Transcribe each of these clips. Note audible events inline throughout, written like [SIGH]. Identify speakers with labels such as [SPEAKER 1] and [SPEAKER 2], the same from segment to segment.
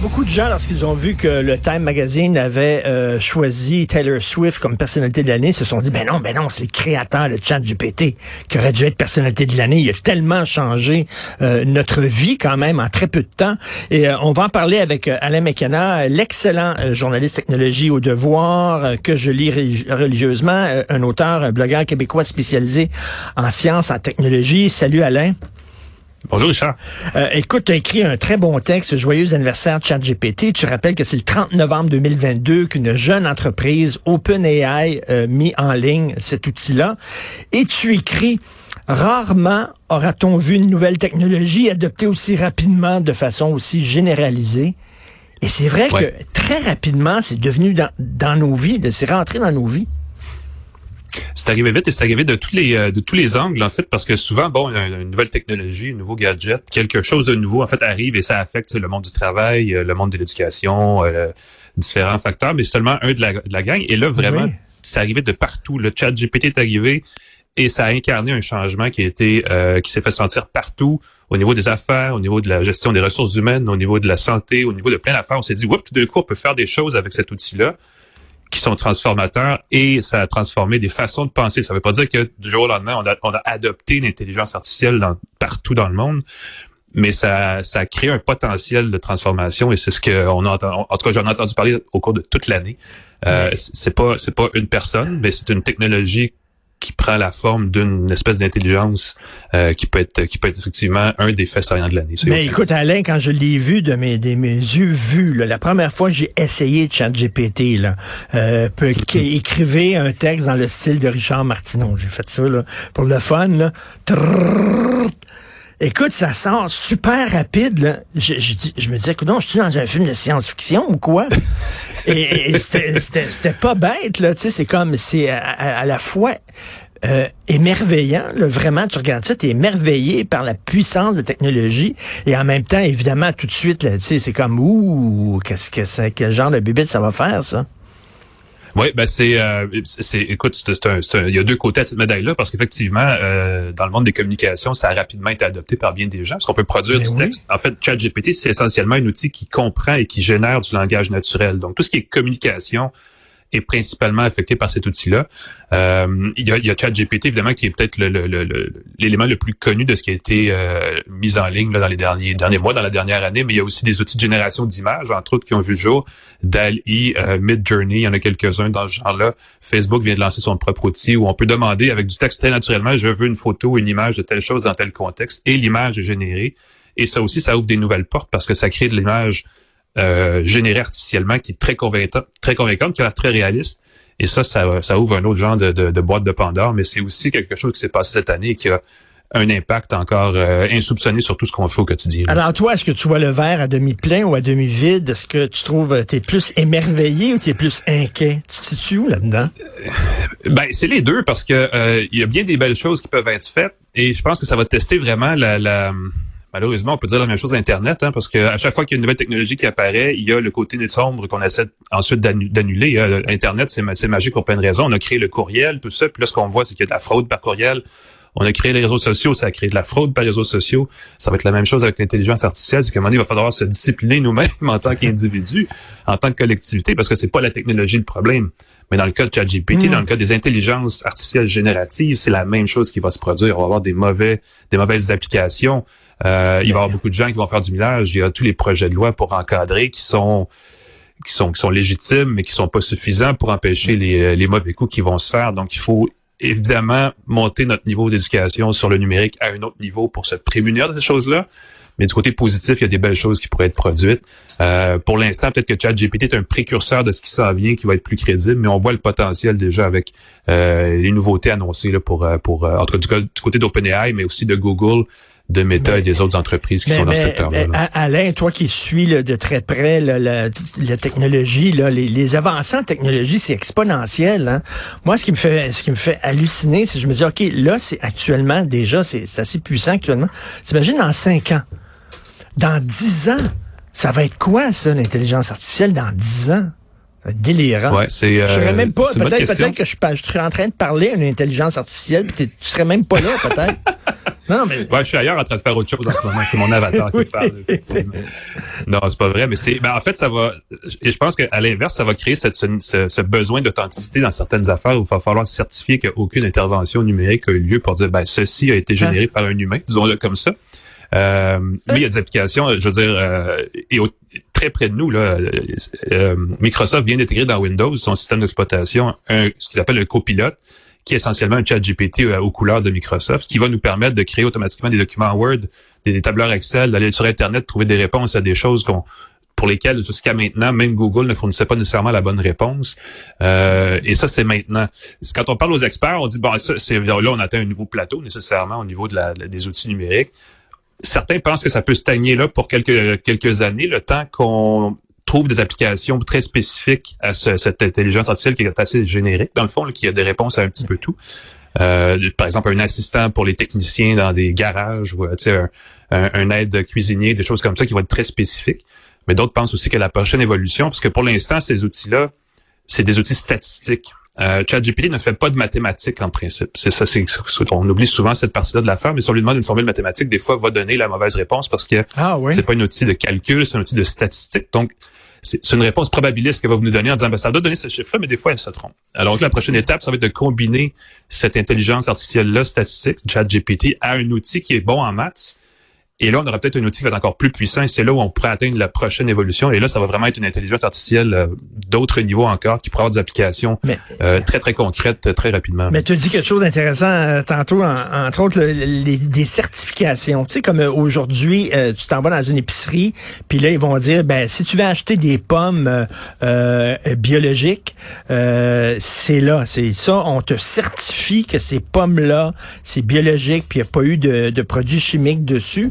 [SPEAKER 1] Beaucoup de gens, lorsqu'ils ont vu que le Time Magazine avait euh, choisi Taylor Swift comme personnalité de l'année, se sont dit, ben non, ben non, c'est le créateur de GPT qui aurait dû être personnalité de l'année. Il a tellement changé euh, notre vie quand même en très peu de temps. Et euh, on va en parler avec Alain McKenna, l'excellent journaliste technologie au devoir que je lis religieusement, un auteur, un blogueur québécois spécialisé en sciences, en technologie. Salut Alain.
[SPEAKER 2] Bonjour Richard.
[SPEAKER 1] Euh, écoute, tu as écrit un très bon texte, Joyeux anniversaire ChatGPT. Tu rappelles que c'est le 30 novembre 2022 qu'une jeune entreprise, OpenAI, euh, mis en ligne cet outil-là. Et tu écris, rarement aura-t-on vu une nouvelle technologie adoptée aussi rapidement, de façon aussi généralisée. Et c'est vrai que très rapidement, c'est devenu dans, dans nos vies, c'est rentré dans nos vies
[SPEAKER 2] c'est arrivé vite et c'est arrivé de tous les euh, de tous les angles en fait parce que souvent bon une nouvelle technologie, un nouveau gadget, quelque chose de nouveau en fait arrive et ça affecte le monde du travail, euh, le monde de l'éducation, euh, différents facteurs, mais seulement un de la, de la gang. Et là vraiment, c'est arrivé de partout. Le chat GPT est arrivé et ça a incarné un changement qui a été qui s'est fait sentir partout au niveau des affaires, au niveau de la gestion des ressources humaines, au niveau de la santé, au niveau de plein d'affaires. On s'est dit, oups, tout d'un coup, on peut faire des choses avec cet outil-là qui sont transformateurs et ça a transformé des façons de penser. Ça ne veut pas dire que du jour au lendemain, on a, on a adopté l'intelligence artificielle dans, partout dans le monde, mais ça, ça a créé un potentiel de transformation et c'est ce que on a en tout cas j'en ai entendu parler au cours de toute l'année. Euh, c'est pas c'est pas une personne, mais c'est une technologie qui prend la forme d'une espèce d'intelligence euh, qui peut être qui peut être effectivement un des faits saillants de l'année.
[SPEAKER 1] Mais écoute Alain, quand je l'ai vu de mes de mes yeux vus, la première fois que j'ai essayé ChatGPT là, euh, [LAUGHS] écrivez un texte dans le style de Richard Martineau, j'ai fait ça là, pour le fun là. Écoute, ça sort super rapide. Là. Je, je, je me disais, non, je suis dans un film de science-fiction ou quoi? [LAUGHS] et, c'était pas bête, là. Tu sais, c'est comme, c'est à, la fois euh, émerveillant. Là, vraiment, tu regardes ça, tu es émerveillé par la puissance de technologie. Et en même temps, évidemment, tout de suite, là, tu sais, c'est comme, ouh, qu'est-ce que c'est, quel genre de bibite ça va faire, ça?
[SPEAKER 2] Oui, ben c'est, euh, c'est, écoute, c'est un, un, il y a deux côtés à cette médaille-là parce qu'effectivement, euh, dans le monde des communications, ça a rapidement été adopté par bien des gens parce qu'on peut produire ben du texte. En fait, ChatGPT, c'est essentiellement un outil qui comprend et qui génère du langage naturel. Donc, tout ce qui est communication, est principalement affecté par cet outil-là. Euh, il, y a, il y a ChatGPT, évidemment, qui est peut-être l'élément le, le, plus connu de ce qui a été euh, mis en ligne là, dans les derniers, derniers mois, dans la dernière année, mais il y a aussi des outils de génération d'images, entre autres, qui ont vu le jour. DALL-E, euh, Mid-Journey, il y en a quelques-uns dans ce genre-là. Facebook vient de lancer son propre outil où on peut demander avec du texte très naturellement, je veux une photo, une image de telle chose dans tel contexte, et l'image est générée. Et ça aussi, ça ouvre des nouvelles portes parce que ça crée de l'image euh, générée artificiellement qui est très convaincante, très convaincante, qui a l'air très réaliste. Et ça, ça, ça, ouvre un autre genre de, de, de boîte de Pandore, mais c'est aussi quelque chose qui s'est passé cette année et qui a un impact encore euh, insoupçonné sur tout ce qu'on fait au quotidien.
[SPEAKER 1] Alors toi, est-ce que tu vois le verre à demi plein ou à demi vide? Est-ce que tu trouves euh, tu es plus émerveillé ou tu es plus inquiet? Tu te situes où là-dedans?
[SPEAKER 2] ben, c'est les deux parce que il y a bien des belles choses qui peuvent être faites et je pense que ça va tester vraiment la, la malheureusement, on peut dire la même chose d'Internet, hein, parce qu'à chaque fois qu'il y a une nouvelle technologie qui apparaît, il y a le côté sombre qu'on essaie ensuite d'annuler. Hein. Internet, c'est magique pour plein de raisons. On a créé le courriel, tout ça, puis là, ce qu'on voit, c'est qu'il y a de la fraude par courriel. On a créé les réseaux sociaux, ça a créé de la fraude par les réseaux sociaux. Ça va être la même chose avec l'intelligence artificielle, c'est qu'à un moment donné, il va falloir se discipliner nous-mêmes en tant qu'individus, en tant que collectivité, parce que c'est pas la technologie le problème. Mais dans le cas de ChatGPT, dans le cas des intelligences artificielles génératives, c'est la même chose qui va se produire. On va avoir des mauvais, des mauvaises applications. Euh, il va y avoir beaucoup de gens qui vont faire du millage. Il y a tous les projets de loi pour encadrer qui sont qui sont qui sont légitimes, mais qui sont pas suffisants pour empêcher les, les mauvais coups qui vont se faire. Donc, il faut évidemment monter notre niveau d'éducation sur le numérique à un autre niveau pour se prémunir de ces choses-là. Mais du côté positif, il y a des belles choses qui pourraient être produites. Euh, pour l'instant, peut-être que ChatGPT est un précurseur de ce qui s'en vient, qui va être plus crédible, mais on voit le potentiel déjà avec euh, les nouveautés annoncées là, pour, pour en tout cas du, côté d'OpenAI, mais aussi de Google, de Meta et des autres entreprises qui sont dans ce secteur-là.
[SPEAKER 1] Alain, toi qui suis de très près la, technologie, là, les, les avancées en technologie, c'est exponentiel. Hein? Moi, ce qui me fait ce qui me fait halluciner, c'est que je me dis, OK, là, c'est actuellement déjà, c'est assez puissant actuellement. T'imagines dans cinq ans, dans dix ans, ça va être quoi, ça, l'intelligence artificielle dans dix ans? Délirant.
[SPEAKER 2] Ouais, c'est.
[SPEAKER 1] je serais
[SPEAKER 2] euh,
[SPEAKER 1] même pas. Peut-être, que je, serais en train de parler à une intelligence artificielle, puis tu serais même pas là, peut-être. [LAUGHS] non, mais.
[SPEAKER 2] Ouais, je suis ailleurs en train de faire autre chose en ce moment. C'est mon avatar qui parle, effectivement. Non, c'est pas vrai, mais c'est, ben, en fait, ça va, et je pense qu'à l'inverse, ça va créer cette, ce, besoin d'authenticité dans certaines affaires où il va falloir certifier qu'aucune intervention numérique a eu lieu pour dire, ben, ceci a été généré par un humain, disons-le comme ça. Euh, mais il y a des applications, je veux dire, euh, et au- très près de nous, là, euh, Microsoft vient d'intégrer dans Windows son système d'exploitation un, ce qu'ils appellent un copilote, qui est essentiellement un chat GPT euh, aux couleurs de Microsoft, qui va nous permettre de créer automatiquement des documents Word, des, tableurs Excel, d'aller sur Internet, trouver des réponses à des choses qu'on pour lesquelles jusqu'à maintenant, même Google ne fournissait pas nécessairement la bonne réponse. Euh, et ça, c'est maintenant. Quand on parle aux experts, on dit bon, ça, là, on atteint un nouveau plateau nécessairement au niveau des outils numériques. Certains pensent que ça peut stagner là pour quelques quelques années, le temps qu'on trouve des applications très spécifiques à ce- cette intelligence artificielle qui est assez générique, dans le fond, là, qui a des réponses à un petit peu tout. Euh, par exemple, un assistant pour les techniciens dans des garages ou euh, un, un, un aide cuisinier, des choses comme ça qui vont être très spécifiques. Mais d'autres pensent aussi que la prochaine évolution, parce que pour l'instant, ces outils-là, c'est des outils statistiques. Euh, ChatGPT ne fait pas de mathématiques en principe. C'est ça, c'est on oublie souvent cette partie-là de l'affaire, mais si on lui demande une formule mathématique, des fois, va donner la mauvaise réponse parce que
[SPEAKER 1] Ah, oui.
[SPEAKER 2] c'est pas un outil de calcul, c'est un outil de statistique. Donc, c'est c'est une réponse probabiliste qu'elle va vous nous donner en disant, ben, ça doit donner ce chiffre-là, mais des fois, elle se trompe. Alors, la prochaine étape, ça va être de combiner cette intelligence artificielle-là, statistique, ChatGPT, à un outil qui est bon en maths. Et là, on aura peut-être un outil qui va être encore plus puissant. C'est là où on pourrait atteindre la prochaine évolution. Et là, ça va vraiment être une intelligence artificielle euh, d'autres niveaux encore, qui pourra avoir des applications
[SPEAKER 1] Mais-
[SPEAKER 2] euh, très, très concrètes, très rapidement.
[SPEAKER 1] Mais tu dit quelque chose d'intéressant euh, tantôt, en- entre autres, le- les, des certifications. Tu sais, comme euh, aujourd'hui, euh, tu t'en vas dans une épicerie, puis là, ils vont dire, ben, si tu veux acheter des pommes biologiques, euh, c'est là, c'est ça, on te certifie que ces pommes-là, c'est biologique, puis il n'y a pas eu de, de produits chimiques dessus.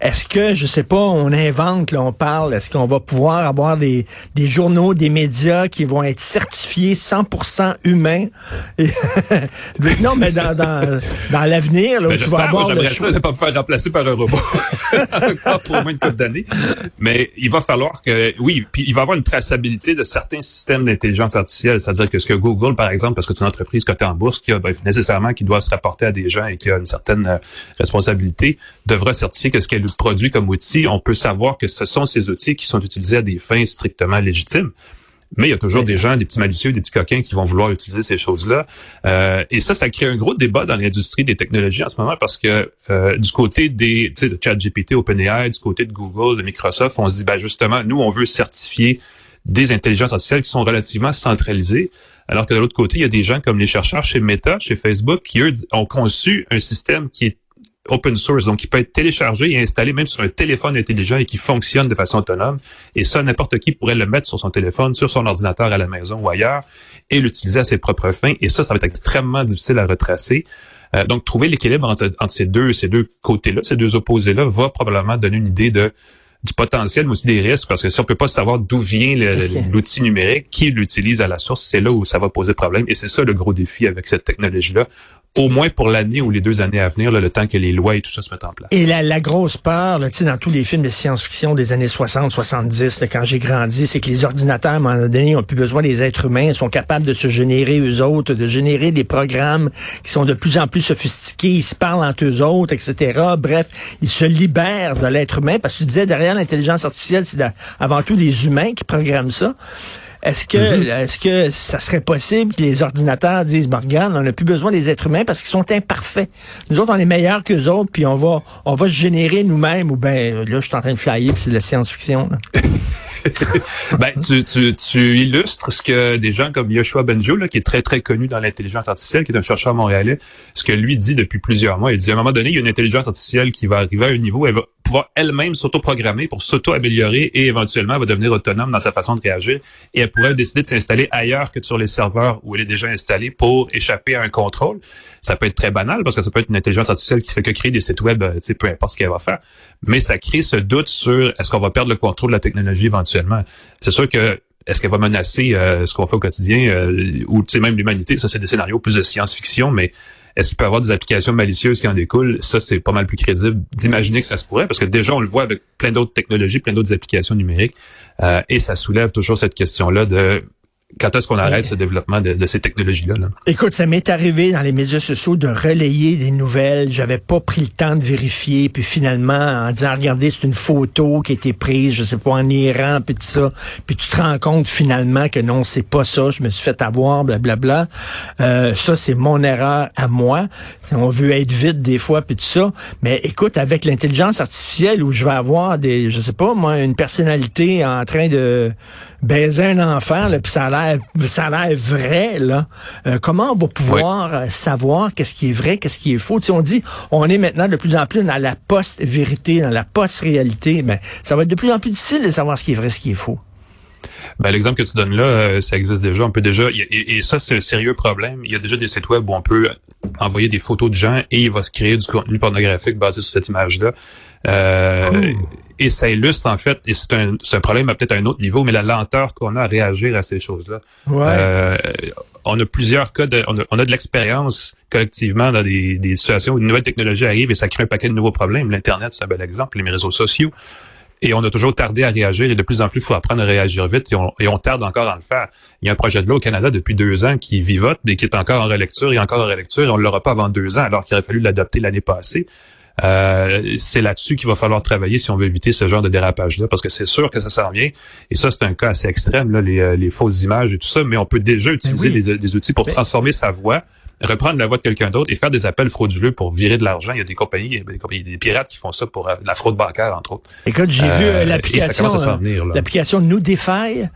[SPEAKER 1] Est-ce que, je sais pas, on invente, là, on parle, est-ce qu'on va pouvoir avoir des, des journaux, des médias qui vont être certifiés 100% humains? Et- [LAUGHS] non, mais dans, dans, dans l'avenir, là, où
[SPEAKER 2] Ben,
[SPEAKER 1] tu vas avoir
[SPEAKER 2] j'aimerais ça de pas me faire remplacer par un robot [LAUGHS] encore pour au moins une couple d'années. Mais il va falloir que, oui, puis il va y avoir une traçabilité de certains systèmes d'intelligence artificielle, c'est-à-dire que ce que Google, par exemple, parce que c'est une entreprise cotée en bourse qui a ben, nécessairement qui doit se rapporter à des gens et qui a une certaine euh, responsabilité, devra certifier que ce qu'elle produit comme outil, on peut savoir que ce sont ces outils qui sont utilisés à des fins strictement légitimes. Mais il y a toujours des gens, des petits malicieux, des petits coquins qui vont vouloir utiliser ces choses-là. Euh, et ça, ça crée un gros débat dans l'industrie des technologies en ce moment parce que euh, du côté des, tu sais, de ChatGPT, OpenAI, du côté de Google, de Microsoft, on se dit, ben justement, nous, on veut certifier des intelligences artificielles qui sont relativement centralisées. Alors que de l'autre côté, il y a des gens comme les chercheurs chez Meta, chez Facebook, qui, eux, ont conçu un système qui est open source, donc qui peut être téléchargé et installé même sur un téléphone intelligent et qui fonctionne de façon autonome. Et ça, n'importe qui pourrait le mettre sur son téléphone, sur son ordinateur à la maison ou ailleurs et l'utiliser à ses propres fins. Et ça, ça va être extrêmement difficile à retracer. Euh, donc, trouver l'équilibre entre, entre ces deux, ces deux côtés-là, ces deux opposés-là, va probablement donner une idée de du potentiel, mais aussi des risques, parce que si on peut pas savoir d'où vient l'outil numérique, qui l'utilise à la source, c'est là où ça va poser problème. Et c'est ça le gros défi avec cette technologie-là, au moins pour l'année ou les deux années à venir, le temps que les lois et tout ça se mettent en place.
[SPEAKER 1] Et la, la grosse peur, tu dans tous les films de science-fiction des années 60, 70, là, quand j'ai grandi, c'est que les ordinateurs, à un moment donné, ont plus besoin des êtres humains, ils sont capables de se générer eux autres, de générer des programmes qui sont de plus en plus sophistiqués, ils se parlent entre eux autres, etc. Bref, ils se libèrent de l'être humain, parce que tu disais, derrière l'intelligence artificielle, c'est avant tout des humains qui programment ça. Est-ce que, est-ce que ça serait possible que les ordinateurs disent, Morgan, on n'a plus besoin des êtres humains parce qu'ils sont imparfaits. Nous autres, on est meilleurs qu'eux autres, puis on va, on va se générer nous-mêmes, ou ben, là, je suis en train de flyer, puis c'est de la science-fiction. [LAUGHS]
[SPEAKER 2] Ben, tu, tu, tu illustres ce que des gens comme Yoshua Benjo, là, qui est très, très connu dans l'intelligence artificielle, qui est un chercheur montréalais, ce que lui dit depuis plusieurs mois. Il dit, à un moment donné, il y a une intelligence artificielle qui va arriver à un niveau, elle va pouvoir elle-même s'auto-programmer pour s'auto-améliorer et éventuellement elle va devenir autonome dans sa façon de réagir et elle pourrait décider de s'installer ailleurs que sur les serveurs où elle est déjà installée pour échapper à un contrôle. Ça peut être très banal parce que ça peut être une intelligence artificielle qui fait que créer des sites web, euh, peu importe ce qu'elle va faire. Mais ça crée ce doute sur est-ce qu'on va perdre le contrôle de la technologie éventuellement. C'est sûr que est-ce qu'elle va menacer euh, ce qu'on fait au quotidien euh, ou même l'humanité Ça, c'est des scénarios plus de science-fiction, mais est-ce qu'il peut y avoir des applications malicieuses qui en découlent? Ça, c'est pas mal plus crédible d'imaginer que ça se pourrait, parce que déjà, on le voit avec plein d'autres technologies, plein d'autres applications numériques, euh, et ça soulève toujours cette question-là de quand est-ce qu'on arrête ce développement de, ces technologies-là?
[SPEAKER 1] Écoute, ça m'est arrivé dans les médias sociaux de relayer des nouvelles. J'avais pas pris le temps de vérifier. Puis finalement, en disant, regardez, c'est une photo qui a été prise, je sais pas, en Iran, puis tout ça. Puis tu te rends compte finalement que non, c'est pas ça. Je me suis fait avoir, blablabla. Euh, ça, c'est mon erreur à moi. On veut être vite des fois, puis tout ça. Mais écoute, avec l'intelligence artificielle où je vais avoir des, je sais pas, moi, une personnalité en train de baiser un enfant, là, puis ça a l'air ça a l'air vrai, là. Euh, comment on va pouvoir euh, savoir qu'est-ce qui est vrai, qu'est-ce qui est faux? on dit, on est maintenant de plus en plus dans la post-vérité, dans la post-réalité. Mais ça va être de plus en plus difficile de savoir ce qui est vrai, ce qui est faux.
[SPEAKER 2] Ben, l'exemple que tu donnes là, euh, ça existe déjà. On peut déjà, et, ça, c'est un sérieux problème. Il y a déjà des sites web où on peut envoyer des photos de gens et il va se créer du contenu pornographique basé sur cette image-là. Euh, oh. Et ça illustre, en fait, et c'est un, un, problème à peut-être un autre niveau, mais la lenteur qu'on a à réagir à ces choses-là.
[SPEAKER 1] Ouais. Euh,
[SPEAKER 2] on a plusieurs cas, de, on, a, de l'expérience collectivement dans des, des situations où une nouvelle technologie arrive et ça crée un paquet de nouveaux problèmes. L'Internet, c'est un bel exemple, les réseaux sociaux. Et on a toujours tardé à réagir et de plus en plus, il faut apprendre à réagir vite et on, et on, tarde encore à le faire. Il y a un projet de loi au Canada depuis deux ans qui vivote, mais qui est encore en relecture et encore en relecture et on ne l'aura pas avant deux ans alors qu'il aurait fallu l'adopter l'année passée. Euh, c'est là-dessus qu'il va falloir travailler si on veut éviter ce genre de dérapage-là, parce que c'est sûr que ça s'en vient. Et ça, c'est un cas assez extrême, là, les, euh, les, fausses images et tout ça, mais on peut déjà ben utiliser des, des, outils pour transformer sa voix reprendre la voix de quelqu'un d'autre et faire des appels frauduleux pour virer de l'argent. Il y a des compagnies, a des, compagnies, des pirates qui font ça pour euh, la fraude bancaire, entre autres.
[SPEAKER 1] Écoute, j'ai vu l'application, l'application Nudify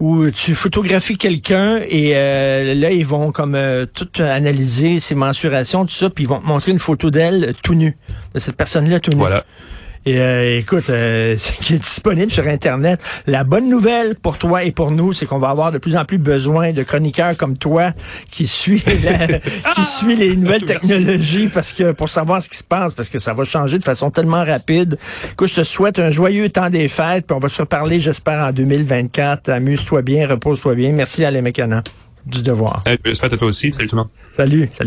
[SPEAKER 1] où tu photographies quelqu'un et euh, là ils vont comme euh, tout analyser ses mensurations tout ça puis ils vont te montrer une photo d'elle tout nue de cette personne là tout nue.
[SPEAKER 2] Voilà.
[SPEAKER 1] Et euh, écoute, euh, [LAUGHS] qui est disponible sur Internet. La bonne nouvelle pour toi et pour nous, c'est qu'on va avoir de plus en plus besoin de chroniqueurs comme toi qui suit [LAUGHS] qui suit les nouvelles technologies parce que pour savoir ce qui se passe, parce que ça va changer de façon tellement rapide. Écoute, je te souhaite un joyeux temps des fêtes, puis on va se reparler, j'espère, en 2024. Amuse-toi bien, repose-toi bien. Merci à les mécanants du devoir.
[SPEAKER 2] Hey, à toi aussi. Salut tout le monde.
[SPEAKER 1] Salut, salut.